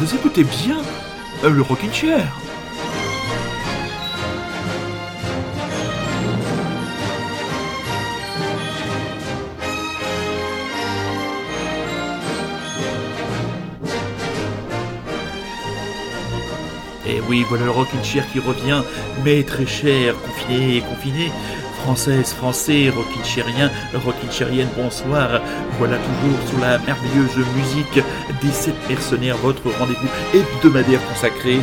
vous écoutez bien le Rockin' Chair. Et oui, voilà le Rockin' Chair qui revient, mais très cher, confiné, confiné. Française, français, rockin' rockinchérienne, bonsoir. Voilà toujours sur la merveilleuse musique des sept mercenaires, votre rendez-vous hebdomadaire consacré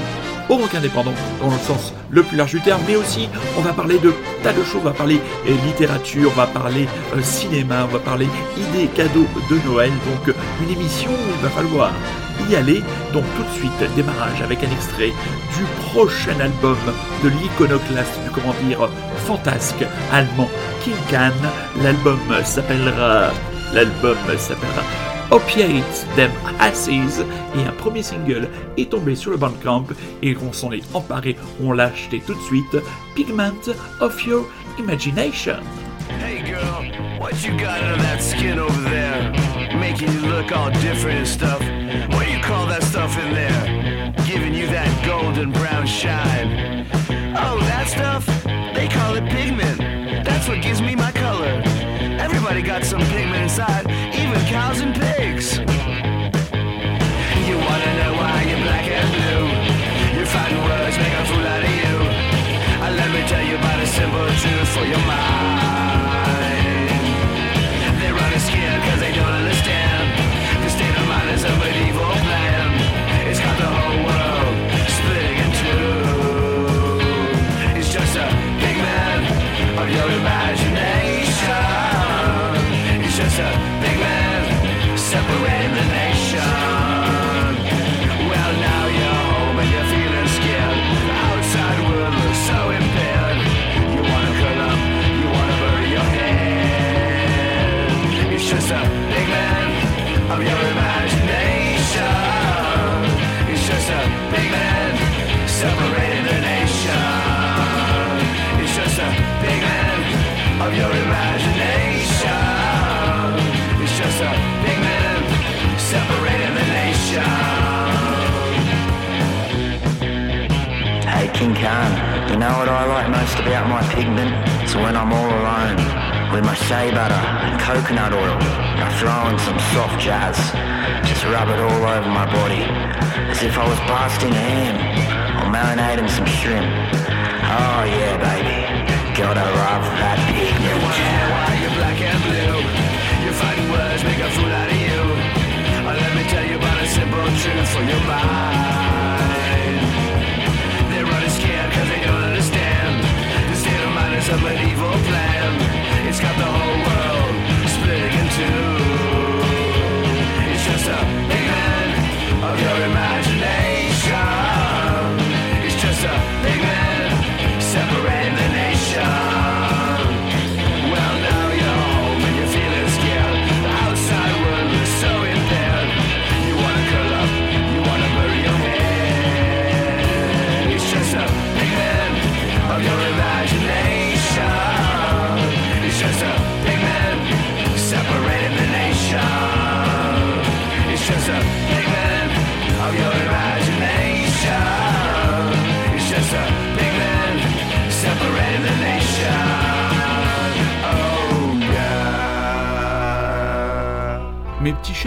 au rock indépendant dans le sens le plus large du terme, mais aussi on va parler de tas de choses, on va parler euh, littérature, on va parler euh, cinéma, on va parler idées, cadeaux de Noël, donc une émission où il va falloir y aller. Donc tout de suite, démarrage avec un extrait du prochain album de l'iconoclaste, du comment dire, fantasque allemand King Can. L'album s'appellera, l'album s'appellera Opiates Them Asses et un premier single est tombé sur le Bandcamp et on s'en est emparé, on l'a acheté tout de suite, Pigment of Your Imagination. Hey girl, what you got under that skin over there? Making you look all different and stuff. What do you call that stuff in there? Giving you that golden brown shine. Oh, that stuff? They call it pigment. That's what gives me my color. Everybody got some pigment inside, even cows and pigs. You wanna know why you're black and blue? You're words, make a fool out of you. Uh, let me tell you about a simple truth for your mind.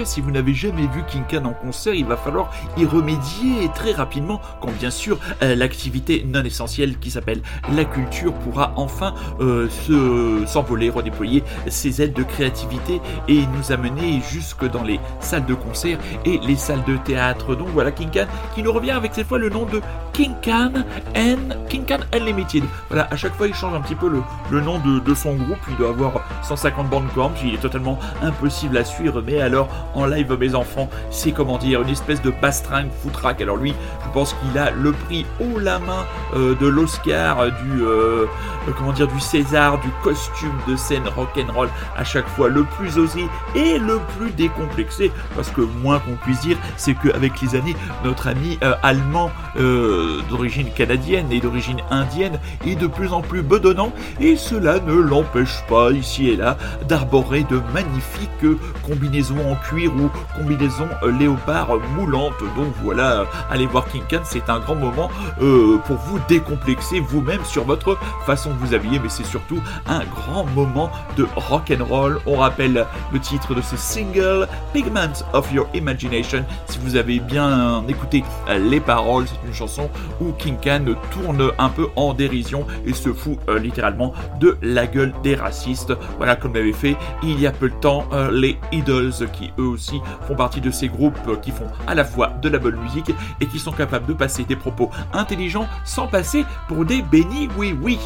Si vous n'avez jamais vu King Khan en concert, il va falloir y remédier très rapidement quand bien sûr euh, l'activité non essentielle qui s'appelle la culture pourra enfin euh, se s'envoler, redéployer ses ailes de créativité et nous amener jusque dans les salles de concert et les salles de théâtre. Donc voilà King Khan qui nous revient avec cette fois le nom de King Khan and King Khan Unlimited. Voilà, à chaque fois il change un petit peu le, nom de, de son groupe, il doit avoir 150 bandes corps, il est totalement impossible à suivre, mais alors en live mes enfants, c'est comment dire, une espèce de bastringue foutraque. Alors lui, je pense qu'il a le prix haut la main euh, de l'Oscar, euh, du euh, comment dire, du César, du costume de scène rock'n'roll à chaque fois le plus osé et le plus décomplexé, parce que moins qu'on puisse dire, c'est qu'avec les années, notre ami allemand d'origine canadienne et d'origine indienne est de plus en plus bedonnant, et cela ne l'empêche pas ici et là d'arborer de magnifiques combinaisons en cuir ou combinaison léopard moulante. Donc voilà, allez voir King Khan, c'est un grand moment pour vous décomplexer vous-même sur votre façon de vous habiller, mais c'est surtout un grand moment de rock and roll. On rappelle le titre de ce single, Pigment of Your Imagination. Si vous avez bien écouté les paroles, c'est une chanson où King Khan tourne un peu en dérision et se fout euh, littéralement de la gueule des racistes. Voilà comme l'avait fait il y a peu de temps euh, les Idols qui eux aussi font partie de ces groupes qui font à la fois de la bonne musique et qui sont capables de passer des propos intelligents sans passer pour des bénis oui oui.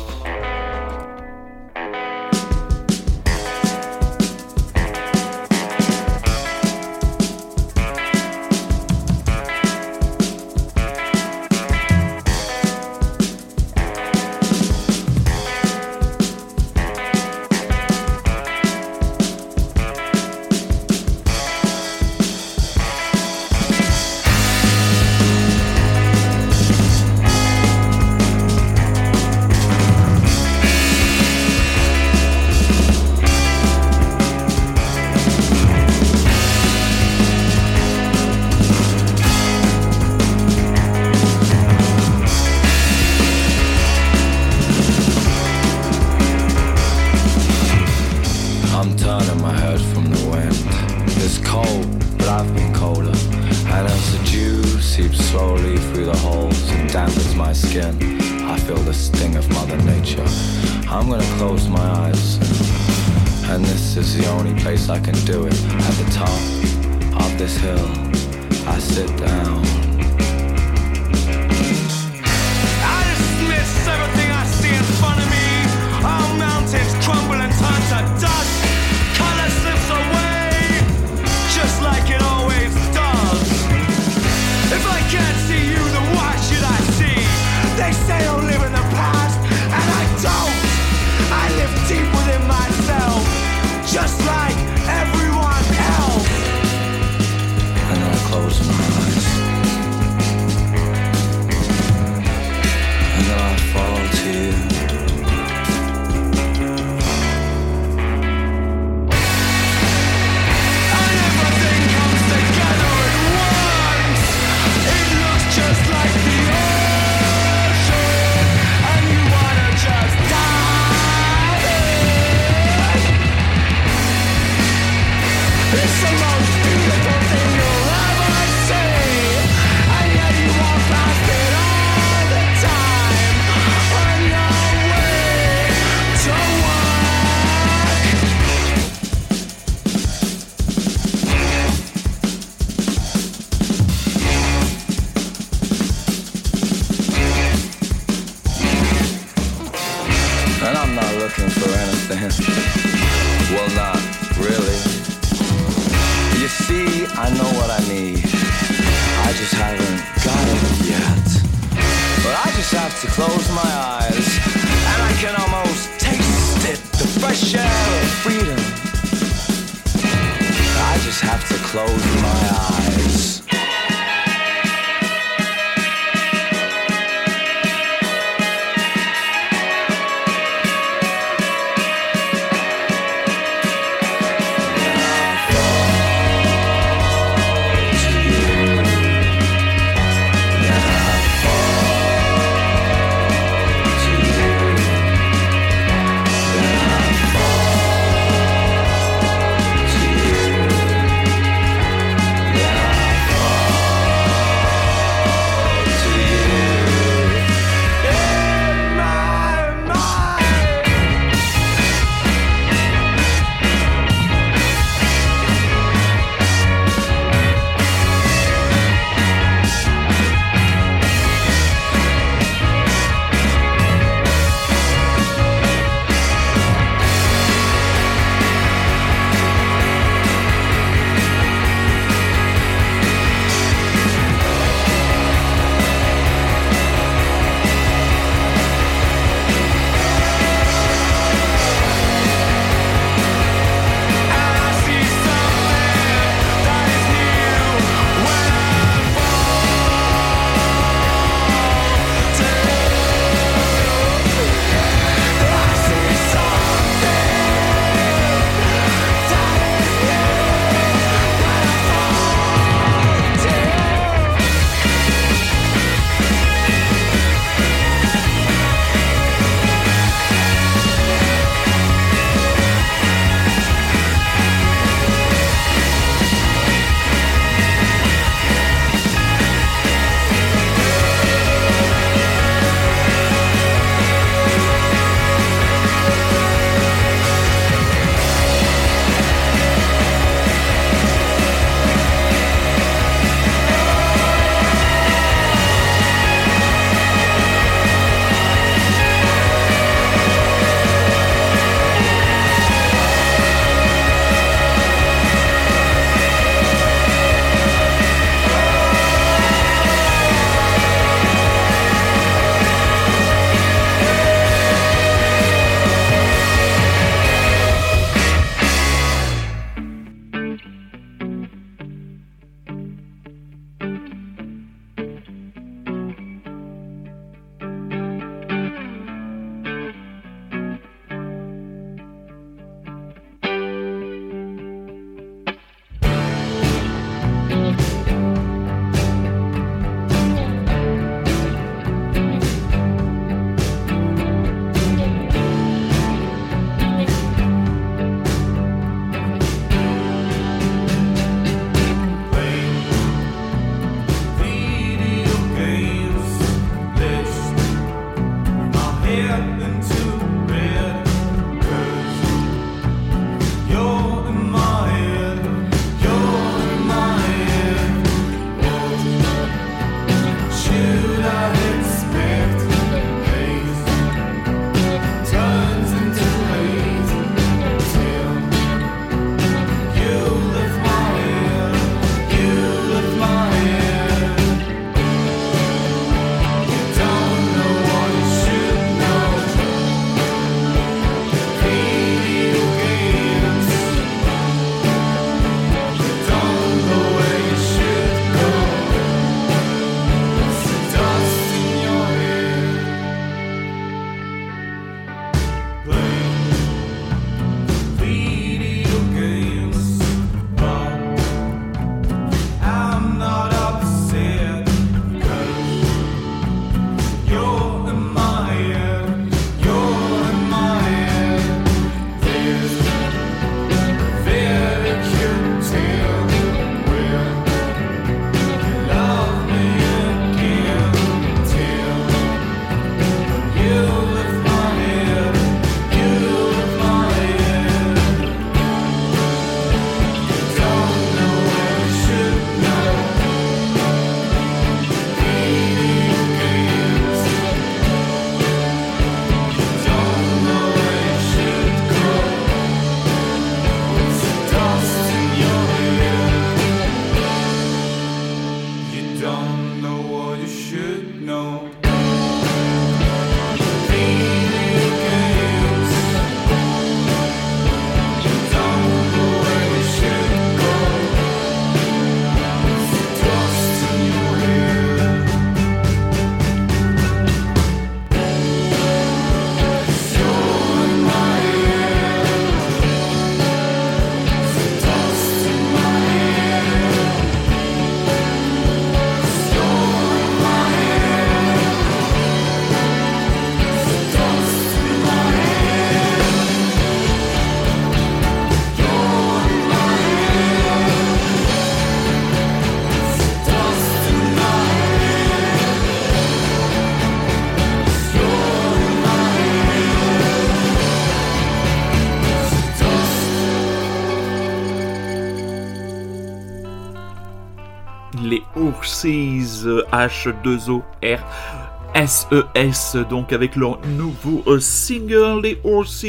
H2OR. SES, e donc avec leur nouveau euh, single, les Horses.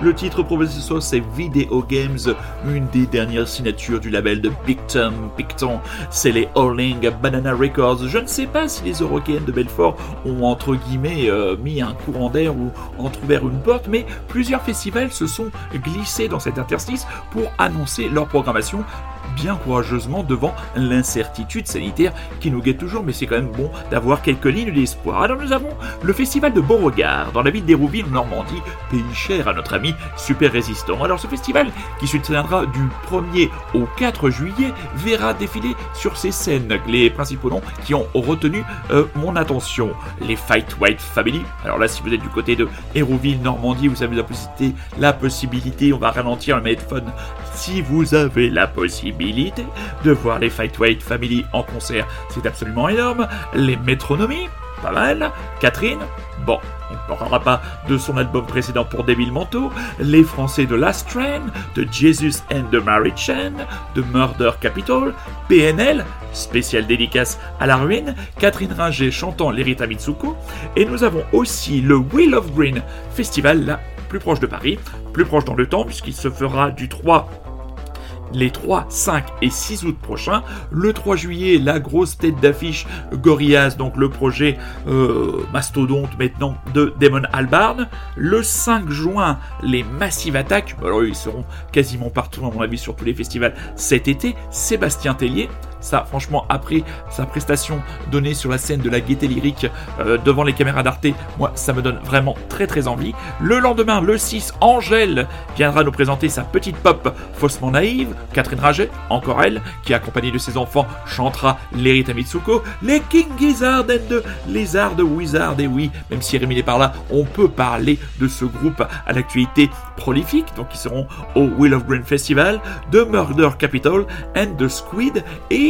Le titre proposé ce soir, c'est Video Games, une des dernières signatures du label de Picton. Picton, c'est les Howling Banana Records. Je ne sais pas si les Européennes de Belfort ont entre guillemets euh, mis un courant d'air ou entrouvert une porte, mais plusieurs festivals se sont glissés dans cet interstice pour annoncer leur programmation bien courageusement devant l'incertitude sanitaire qui nous guette toujours, mais c'est quand même bon d'avoir quelques lignes d'espoir. Alors nous avons le festival de Beauregard dans la ville d'Hérouville en Normandie, pays cher à notre ami super résistant. Alors ce festival qui se tiendra du 1er au 4 juillet verra défiler sur ces scènes les principaux noms qui ont retenu euh, mon attention. Les Fight White Family. Alors là si vous êtes du côté de Hérouville, Normandie, vous avez la possibilité, la possibilité, on va ralentir le mégaphone si vous avez la possibilité de voir les Fight White Family en concert, c'est absolument énorme. Les métronomies, pas mal. Catherine, bon, on ne parlera pas de son album précédent pour Devil Manteau. Les Français de Last Train, de Jesus and the Mary Chain, de Murder Capital, PNL, spécial dédicace à la ruine, Catherine Ringer chantant l'Erita Mitsuko, et nous avons aussi le Wheel of Green Festival, là, plus proche de Paris, plus proche dans le temps, puisqu'il se fera du 3 les 3, 5 et 6 août prochains. Le 3 juillet, la grosse tête d'affiche Gorillaz, donc le projet euh, mastodonte maintenant de Damon Albarn. Le 5 juin, les Massive Attack, alors ils seront quasiment partout à mon avis sur tous les festivals cet été. Sébastien Tellier, ça, franchement, après sa prestation donnée sur la scène de la gaieté lyrique euh, devant les caméras d'Arte, moi, ça me donne vraiment très très envie. Le lendemain, le 6, Angèle viendra nous présenter sa petite pop faussement naïve. Catherine Raget, encore elle, qui accompagnée de ses enfants chantera l'Erita Mitsuko, les King Gizzard and the Lizard Wizard. Et oui, même si Rémi est par là, on peut parler de ce groupe à l'actualité prolifique, donc ils seront au Will of Green Festival, de Murder Capital and the Squid et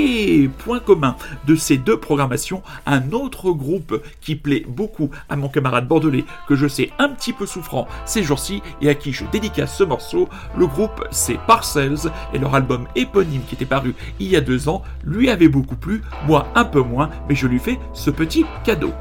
point commun de ces deux programmations, un autre groupe qui plaît beaucoup à mon camarade bordelais, que je sais un petit peu souffrant ces jours-ci et à qui je dédicace ce morceau. Le groupe, c'est Parcells et leur album éponyme qui était paru il y a deux ans lui avait beaucoup plu, moi un peu moins, mais je lui fais ce petit cadeau.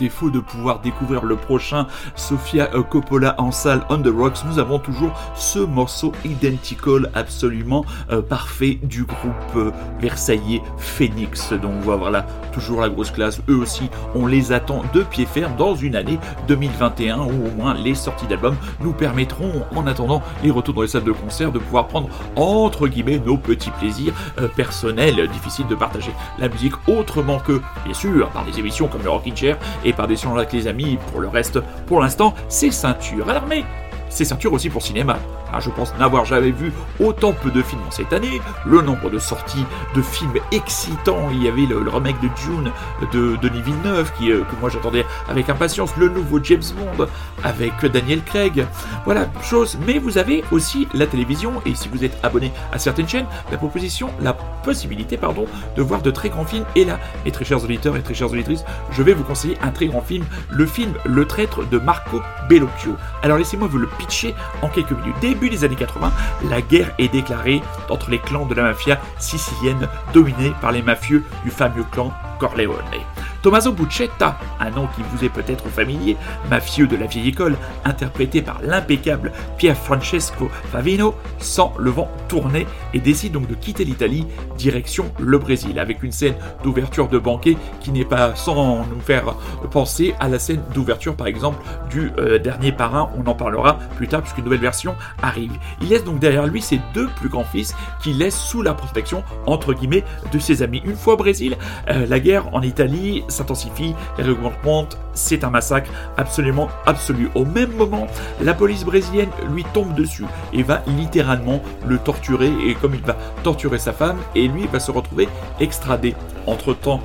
Défaut de pouvoir découvrir le prochain Sofia Coppola en salle On the Rocks, nous avons toujours ce morceau identical absolument euh, parfait du groupe euh, versaillais Phoenix. Donc voilà, toujours la grosse classe. Eux aussi, on les attend de pied ferme dans une année 2021 où au moins les sorties d'albums nous permettront, en attendant les retours dans les salles de concert, de pouvoir prendre entre guillemets nos petits plaisirs euh, personnels. Difficile de partager la musique autrement que, bien sûr, par des émissions comme le Rockin' Chair et par des salons avec les amis. Pour le reste, pour l'instant, c'est ceinture. Alors mais c'est ceinture aussi pour cinéma. Ah, je pense n'avoir jamais vu autant peu de films cette année. Le nombre de sorties de films excitants. Il y avait le, remake de Dune de Denis Villeneuve qui, euh, que moi j'attendais avec impatience. Le nouveau James Bond avec Daniel Craig. Voilà, chose. Mais vous avez aussi la télévision et si vous êtes abonné à certaines chaînes, la proposition, la possibilité, pardon, de voir de très grands films. Et là, mes très chers auditeurs et très chères auditrices, je vais vous conseiller un très grand film, le film Le Traître de Marco Bellocchio. Alors laissez-moi vous le pitcher en quelques minutes début des années 80, la guerre est déclarée entre les clans de la mafia sicilienne dominés par les mafieux du fameux clan Corleone. Tommaso Buccetta, un nom qui vous est peut-être familier, mafieux de la vieille école, interprété par l'impeccable Pier Francesco Favino, sent le vent tourner et décide donc de quitter l'Italie, direction le Brésil, avec une scène d'ouverture de banquet qui n'est pas sans nous faire penser à la scène d'ouverture par exemple du euh, dernier parrain, on en parlera plus tard puisqu'une nouvelle version arrive. Il laisse donc derrière lui ses deux plus grands fils qu'il laisse sous la protection entre guillemets de ses amis. Une fois au Brésil, euh, la guerre en Italie s'intensifie, les montent, c'est un massacre absolument absolu. Au même moment, la police brésilienne lui tombe dessus et va littéralement le torturer et comme il va torturer sa femme et lui va se retrouver extradé. Entre-temps,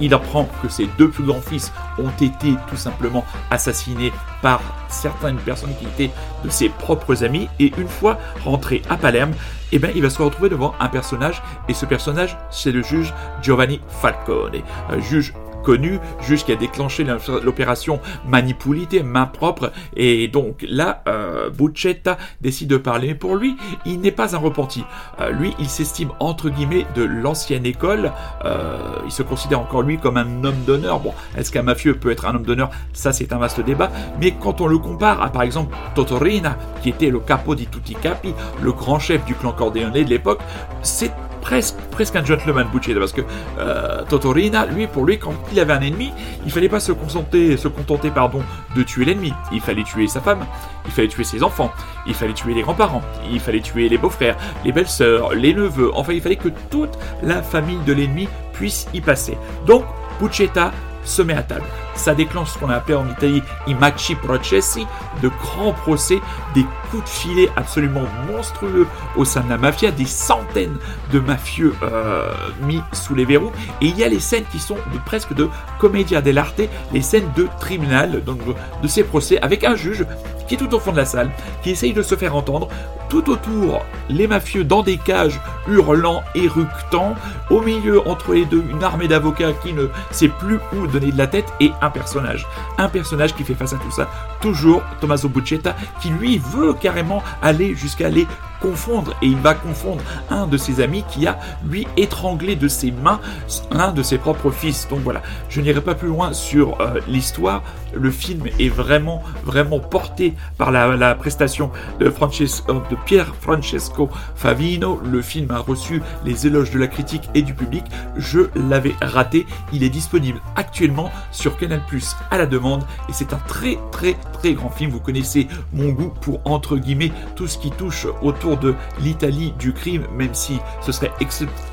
il apprend que ses deux plus grands fils ont été tout simplement assassinés par certaines personnes qui étaient de ses propres amis. Et une fois rentré à Palerme, eh ben, il va se retrouver devant un personnage. Et ce personnage, c'est le juge Giovanni Falcone. Un juge a déclenché l'opération Manipulité, main propre, et donc là, euh, Buccetta décide de parler. Mais pour lui, il n'est pas un repenti. Euh, lui, il s'estime entre guillemets de l'ancienne école. Euh, il se considère encore lui comme un homme d'honneur. Bon, est-ce qu'un mafieux peut être un homme d'honneur? Ça, c'est un vaste débat. Mais quand on le compare à, par exemple, Totorina, qui était le capo di tutti capi, le grand chef du clan Corleone de l'époque, c'est presque, presque un gentleman Buccetta, parce que euh, Totorina, lui, pour lui, quand il avait un ennemi, il fallait pas se contenter, de tuer l'ennemi. Il fallait tuer sa femme, il fallait tuer ses enfants, il fallait tuer les grands-parents, il fallait tuer les beaux-frères, les belles-sœurs, les neveux. Enfin, il fallait que toute la famille de l'ennemi puisse y passer. Donc, Buccetta se met à table. Ça déclenche ce qu'on a appelé en Italie i machi processi, de grands procès, des coups de filet absolument monstrueux au sein de la mafia, des centaines de mafieux euh, mis sous les verrous. Et il y a les scènes qui sont de, presque de commedia dell'arte, les scènes de tribunal, donc de ces procès, avec un juge qui est tout au fond de la salle, qui essaye de se faire entendre. Tout autour, les mafieux dans des cages, hurlant, éructant. Au milieu, entre les deux, une armée d'avocats qui ne sait plus où donner de la tête et personnage. Un personnage qui fait face à tout ça. Toujours Tommaso Buccetta, qui lui veut carrément aller jusqu'à les confondre et il va confondre un de ses amis qui a lui étranglé de ses mains l'un de ses propres fils. Donc voilà, je n'irai pas plus loin sur euh, l'histoire. Le film est vraiment vraiment porté par la, prestation de, Francesco, de Pierre Francesco Favino. Le film a reçu les éloges de la critique et du public. Je l'avais raté. Il est disponible actuellement sur Canal Plus à la demande et c'est un très très très grand film. Vous connaissez mon goût pour entre guillemets tout ce qui touche autour de l'Italie du crime, même si ce serait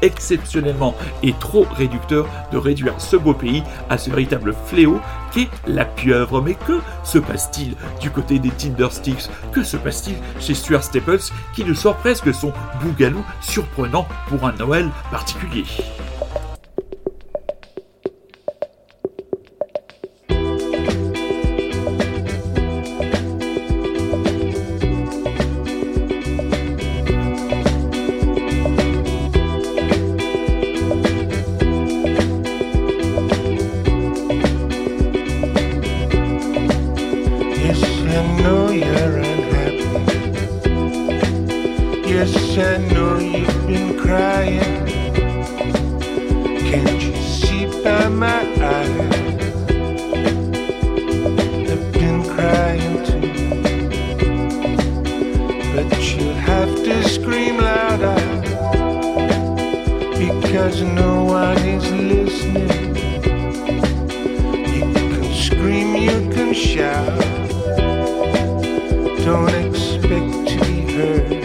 exceptionnellement et trop réducteur de réduire ce beau pays à ce véritable fléau qu'est la pieuvre. Mais que se passe-t-il du côté des Tindersticks Que se passe-t-il chez Stuart Staples qui nous sort presque son bougalou surprenant pour un Noël particulier? Don't expect to be heard.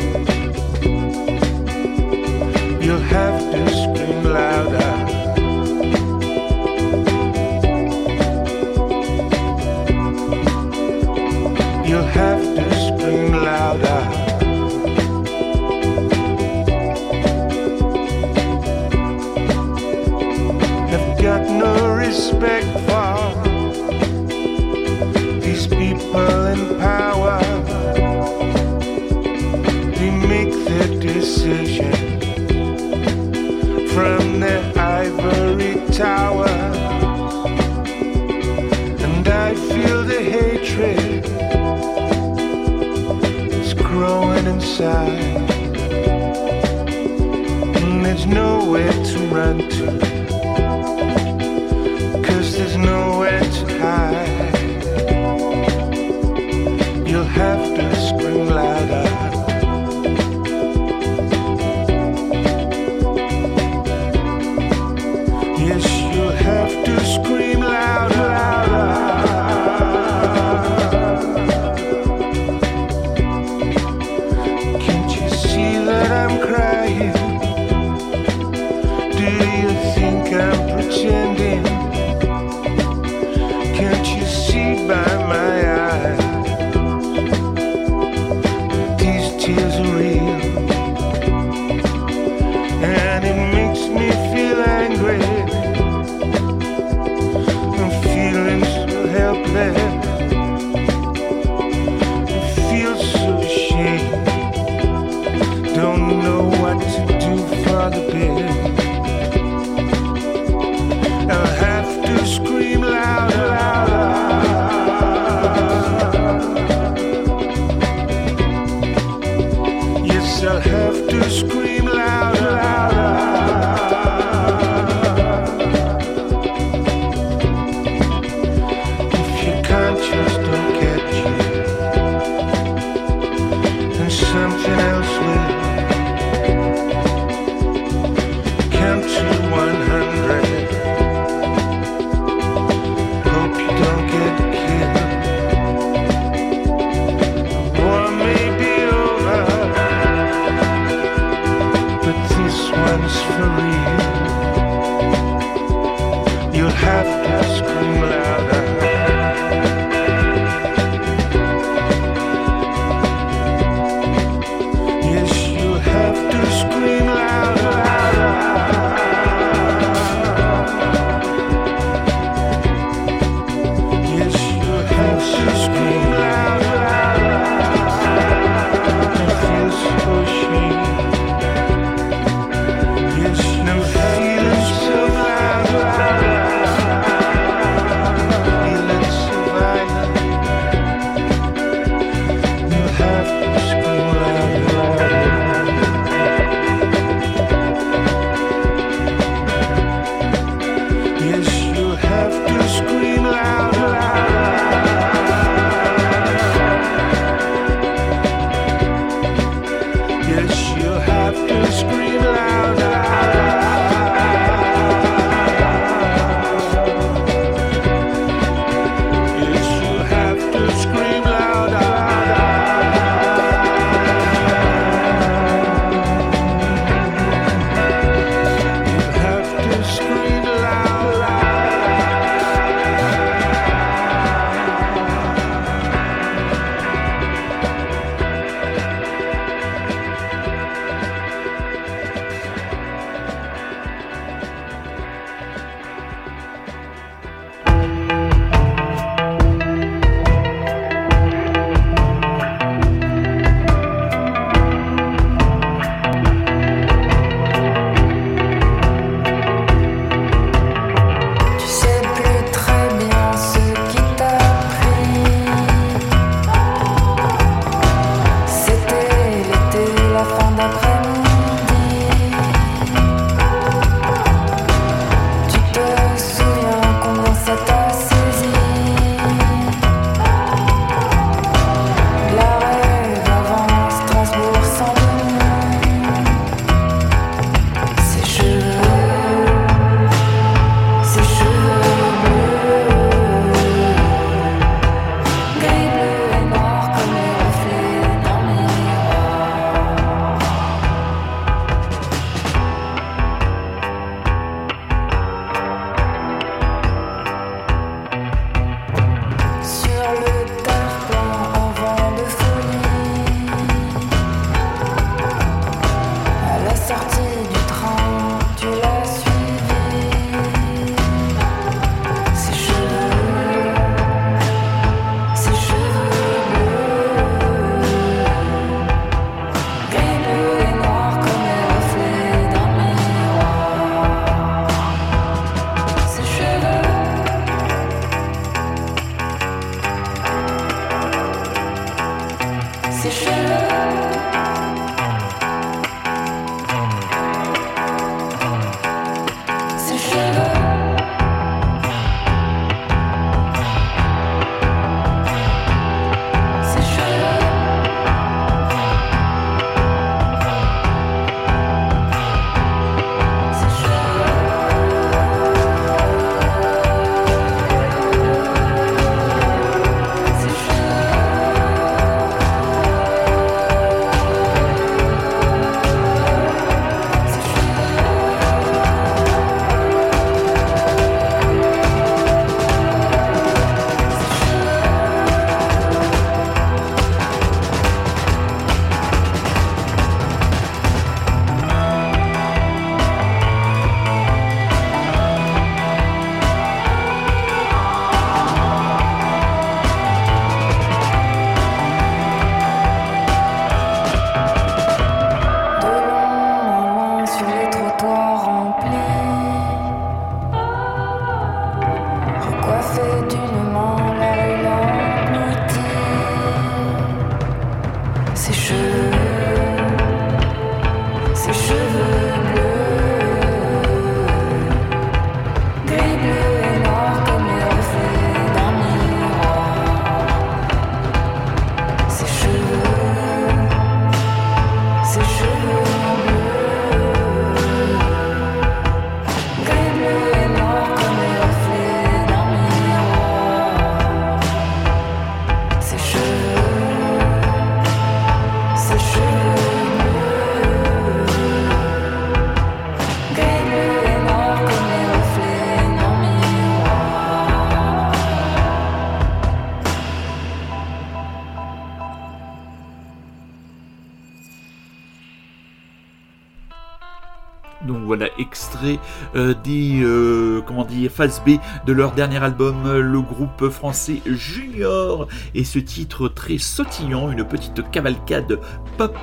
Donc voilà, extrait euh, des euh, comment dire phase B de leur dernier album, euh, le groupe français Junior, et ce titre très sautillant, une petite cavalcade pop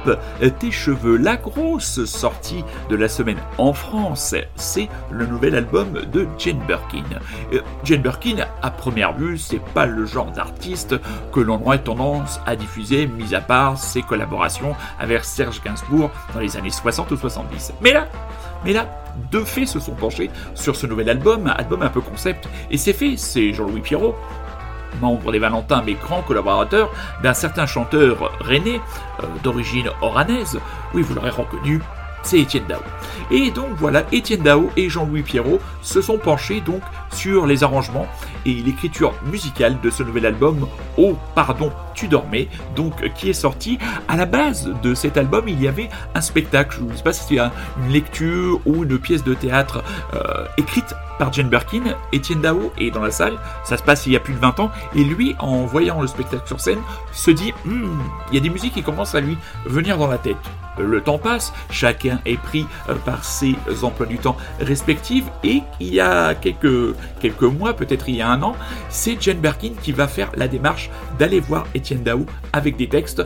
tes cheveux. La grosse sortie de la semaine en France, c'est le nouvel album de Jane Birkin. Jane Birkin, à première vue, c'est pas le genre d'artiste que l'on aurait tendance à diffuser, mis à part ses collaborations avec Serge Gainsbourg dans les années 60 ou 70. Mais là, mais là, deux faits se sont penchés sur ce nouvel album, album un peu concept, et c'est fait, c'est Jean-Louis Pierrot, membre des Valentins mais grand collaborateur d'un certain chanteur René, euh, d'origine oranaise, oui vous l'aurez reconnu, c'est Étienne Dao. Et donc voilà, Étienne Dao et Jean-Louis Pierrot se sont penchés donc sur les arrangements et l'écriture musicale de ce nouvel album Oh pardon, tu dormais, donc qui est sorti. À la base de cet album, il y avait un spectacle, je ne sais pas si c'était une lecture ou une pièce de théâtre euh, écrite par Jane Birkin, Étienne Dao est dans la salle, ça se passe il y a plus de 20 ans, et lui, en voyant le spectacle sur scène, se dit hmm, il y a des musiques qui commencent à lui venir dans la tête. Le temps passe, chacun est pris euh, par ses emplois du temps respectifs, et il y a quelques, quelques mois, peut-être il y a un an, c'est Jane Birkin qui va faire la démarche d'aller voir Étienne Dao avec des textes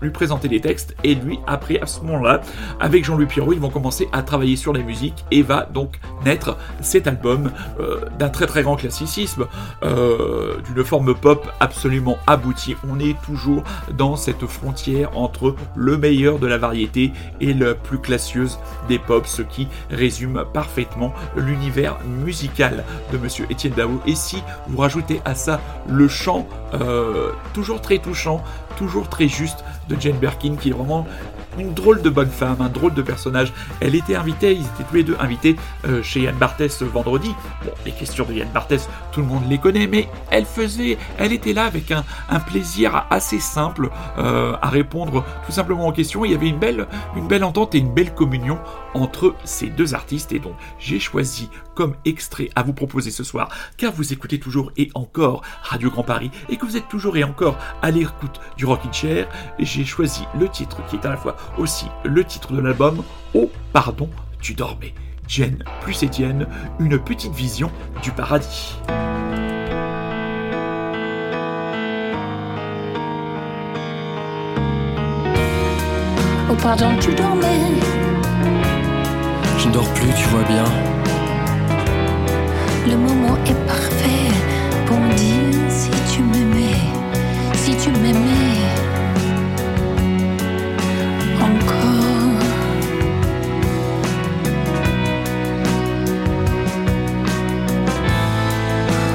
lui présenter des textes. Et lui après à ce moment-là avec Jean-Louis Pierrot ils vont commencer à travailler sur les musiques et va donc naître cet album euh, d'un très très grand classicisme euh, d'une forme pop absolument aboutie. On est toujours dans cette frontière entre le meilleur de la variété et la plus classieuse des pop ce qui résume parfaitement l'univers musical de monsieur Étienne Dao et si vous rajoutez à ça le chant euh, toujours très touchant toujours très juste Jane Birkin, qui est vraiment une drôle de bonne femme, un drôle de personnage. Elle était invitée, ils étaient tous les deux invités euh, chez Yann Barthès vendredi. Bon, les questions de Yann Barthès, tout le monde les connaît, mais elle faisait, elle était là avec un, plaisir assez simple euh, à répondre tout simplement aux questions. Il y avait une belle, une belle entente et une belle communion entre ces deux artistes. Et donc, j'ai choisi comme extrait à vous proposer ce soir, car vous écoutez toujours et encore Radio Grand Paris et que vous êtes toujours et encore à l'écoute du Rockin' Chair, j'ai choisi le titre qui est à la fois aussi le titre de l'album Oh pardon, tu dormais. Jen plus Étienne, une petite vision du paradis. Oh pardon, tu dormais. Je ne dors plus, tu vois bien. Le moment est parfait pour me dire si tu m'aimais, si tu m'aimais. Encore.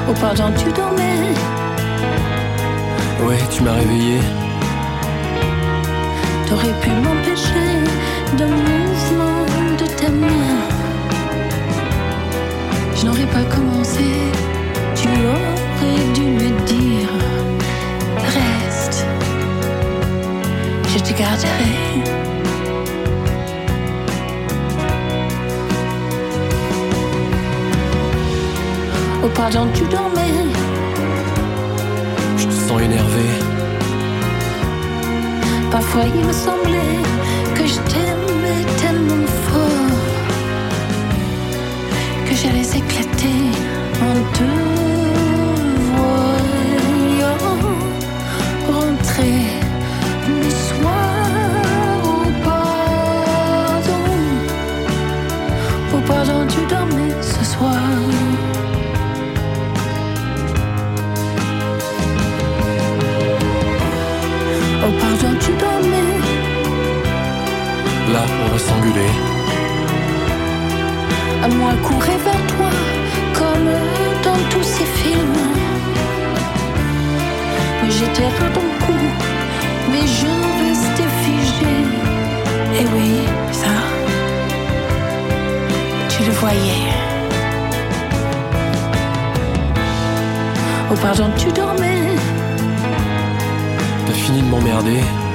Oh pardon, tu dormais. Ouais, tu m'as réveillé. T'aurais pu m'empêcher de mouvement de tes mains. Pas commencé, tu aurais dû me dire Reste, je te garderai. Oh pardon, tu dormais. Je te sens énervé. Parfois il me semblait que je t'aimais éclater en regarder.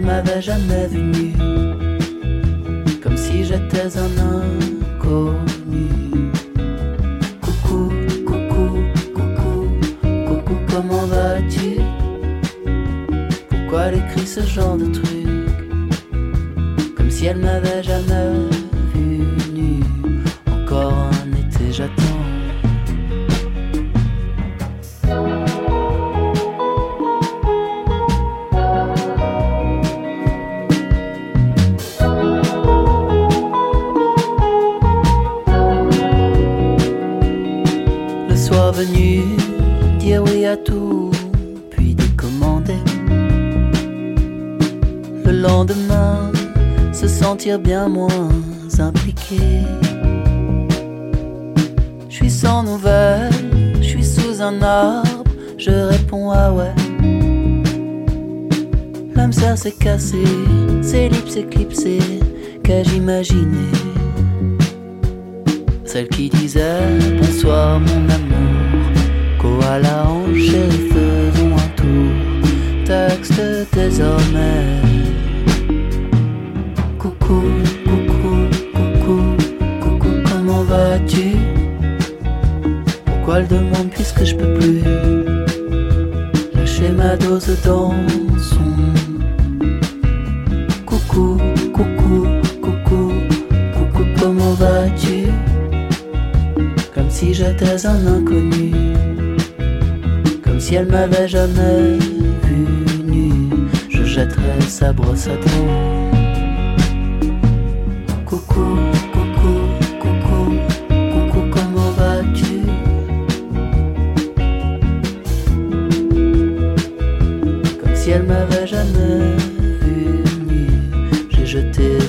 Elle m'avait jamais vu comme si j'étais un inconnu. Coucou, coucou, coucou, coucou, comment vas-tu? Pourquoi elle écrit ce genre de truc, comme si elle m'avait jamais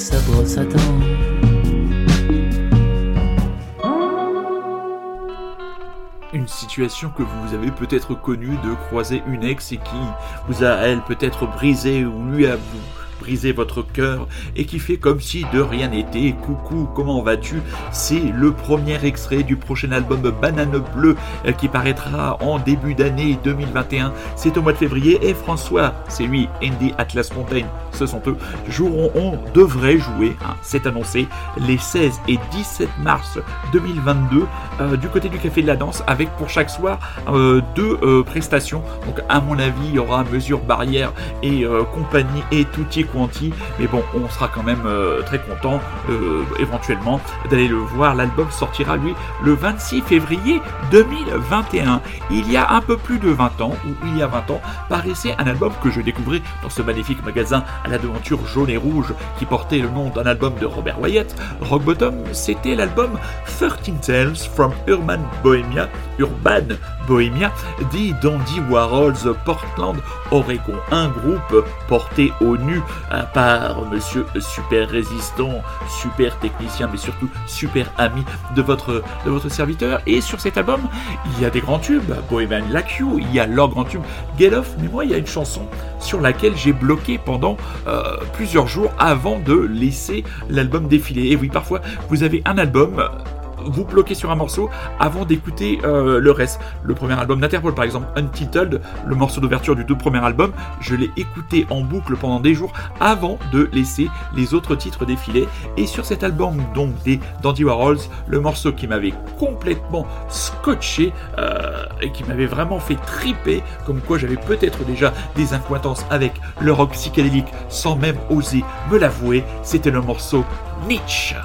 sa brosse. Une situation que vous avez peut-être connue de croiser une ex et qui vous a, elle, peut-être brisé ou lui a vous briser votre cœur et qui fait comme si de rien n'était. Coucou, comment vas-tu? C'est le premier extrait du prochain album Banane Bleue euh, qui paraîtra en début d'année 2021. C'est au mois de février et François, c'est lui, Andy Atlas Mountain, ce sont eux, joueront, on devrait jouer, hein, c'est annoncé, les 16 et 17 mars 2022 euh, du côté du Café de la Danse avec pour chaque soir euh, deux prestations. Donc à mon avis, il y aura mesure barrière et compagnie et tutti Mais bon, on sera quand même très content éventuellement d'aller le voir. L'album sortira lui le 26 février 2021. Il y a un peu plus de 20 ans, ou il y a 20 ans, paraissait un album que je découvrais dans ce magnifique magasin à la devanture jaune et rouge qui portait le nom d'un album de Robert Wyatt. Rock Bottom, c'était l'album 13 Tales from Urban Bohemia, Urban Bohemia, dit Dandy Warhols Portland, Oregon. Un groupe porté au nu par monsieur super résistant, super technicien, mais surtout super ami de votre, de votre serviteur. Et sur cet album, il y a des grands tubes, Bohemian Like You, il y a leur grand tube, Get Off, mais moi, il y a une chanson sur laquelle j'ai bloqué pendant euh, plusieurs jours avant de laisser l'album défiler. Et oui, parfois, vous avez un album vous bloquez sur un morceau avant d'écouter euh, le reste. Le premier album d'Interpol, par exemple, Untitled, le morceau d'ouverture du tout premier album, je l'ai écouté en boucle pendant des jours avant de laisser les autres titres défiler. Et sur cet album, donc des Dandy Warhols, le morceau qui m'avait complètement scotché euh, et qui m'avait vraiment fait triper, comme quoi j'avais peut-être déjà des incointances avec le rock psychédélique sans même oser me l'avouer, c'était le morceau Nietzsche.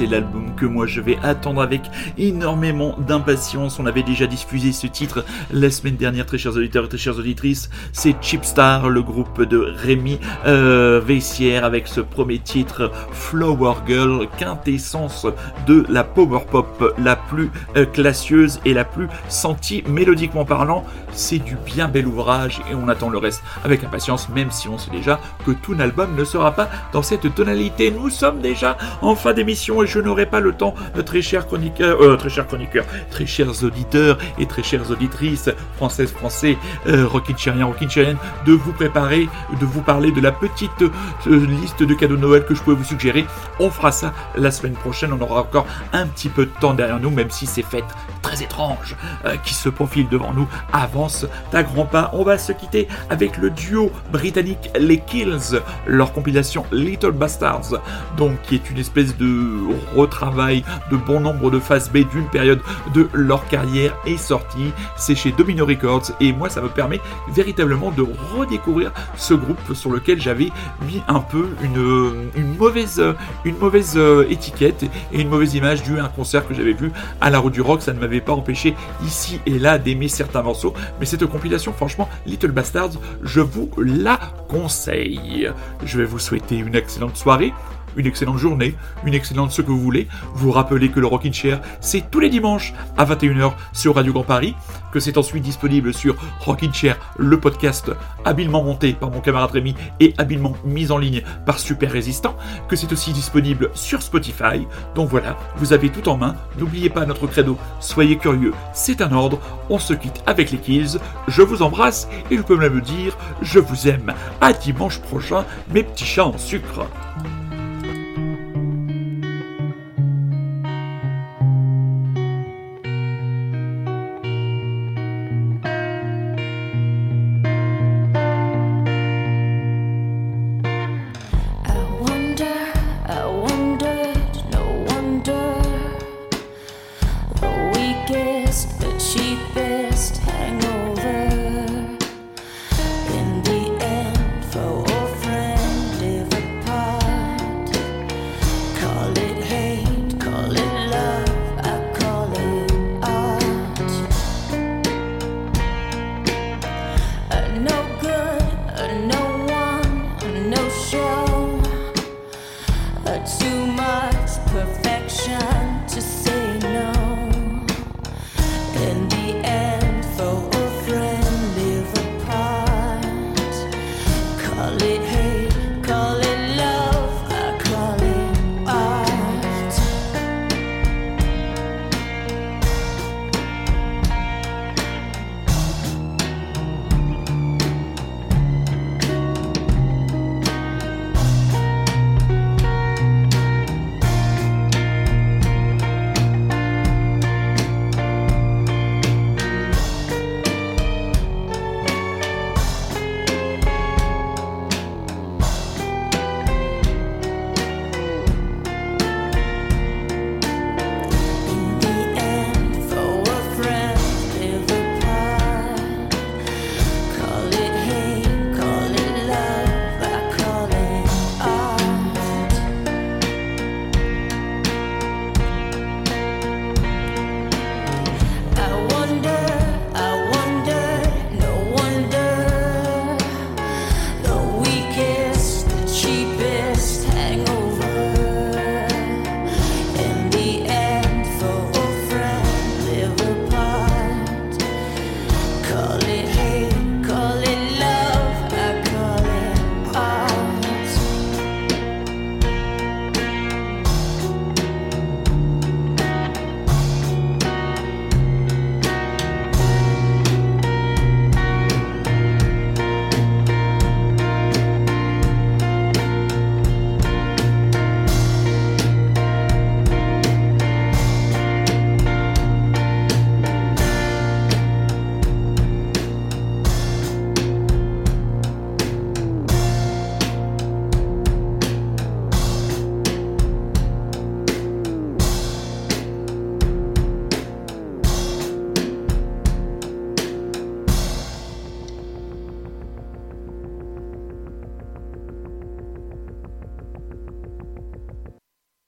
C'est l'album que moi je vais attendre avec énormément d'impatience. On avait déjà diffusé ce titre la semaine dernière, très chers auditeurs et très chères auditrices. C'est Chipstar, le groupe de Rémi euh, Veissière, avec ce premier titre Flower Girl, quintessence de la power pop la plus euh, classieuse et la plus sentie mélodiquement parlant. C'est du bien bel ouvrage et on attend le reste avec impatience, même si on sait déjà que tout l'album ne sera pas dans cette tonalité. Nous sommes déjà en fin d'émission et je n'aurai pas le temps, euh, très chers chroniqueurs, euh, très chers chroniqueurs, très chers auditeurs et très chères auditrices françaises, français, euh, rockinchériens, de vous préparer, de vous parler de la petite euh, liste de cadeaux Noël que je pouvais vous suggérer. On fera ça la semaine prochaine. On aura encore un petit peu de temps derrière nous, même si ces fêtes très étranges qui se profilent devant nous avancent à grands pas. On va se quitter avec le duo britannique Les Kills, leur compilation Little Bastards, donc qui est une espèce de retravail de bon nombre de phases B d'une période de leur carrière est sorti. C'est chez Domino Records et moi ça me permet véritablement de redécouvrir ce groupe sur lequel j'avais mis un peu une, mauvaise, une mauvaise euh, étiquette et une mauvaise image due à un concert que j'avais vu à la roue du rock. Ça ne m'avait pas empêché ici et là d'aimer certains morceaux, mais cette compilation, franchement, Little Bastards, je vous la conseille. Je vais vous souhaiter une excellente soirée une excellente journée, une excellente ce que vous voulez. Vous rappelez que le Rockin' Chair, c'est tous les dimanches à 21h sur Radio Grand Paris, que c'est ensuite disponible sur Rockin' Chair, le podcast habilement monté par mon camarade Rémi et habilement mis en ligne par Super Résistant, que c'est aussi disponible sur Spotify. Donc voilà, vous avez tout en main. N'oubliez pas notre credo, soyez curieux, c'est un ordre. On se quitte avec les Kills. Je vous embrasse et je peux même dire, je vous aime. À dimanche prochain, mes petits chats en sucre.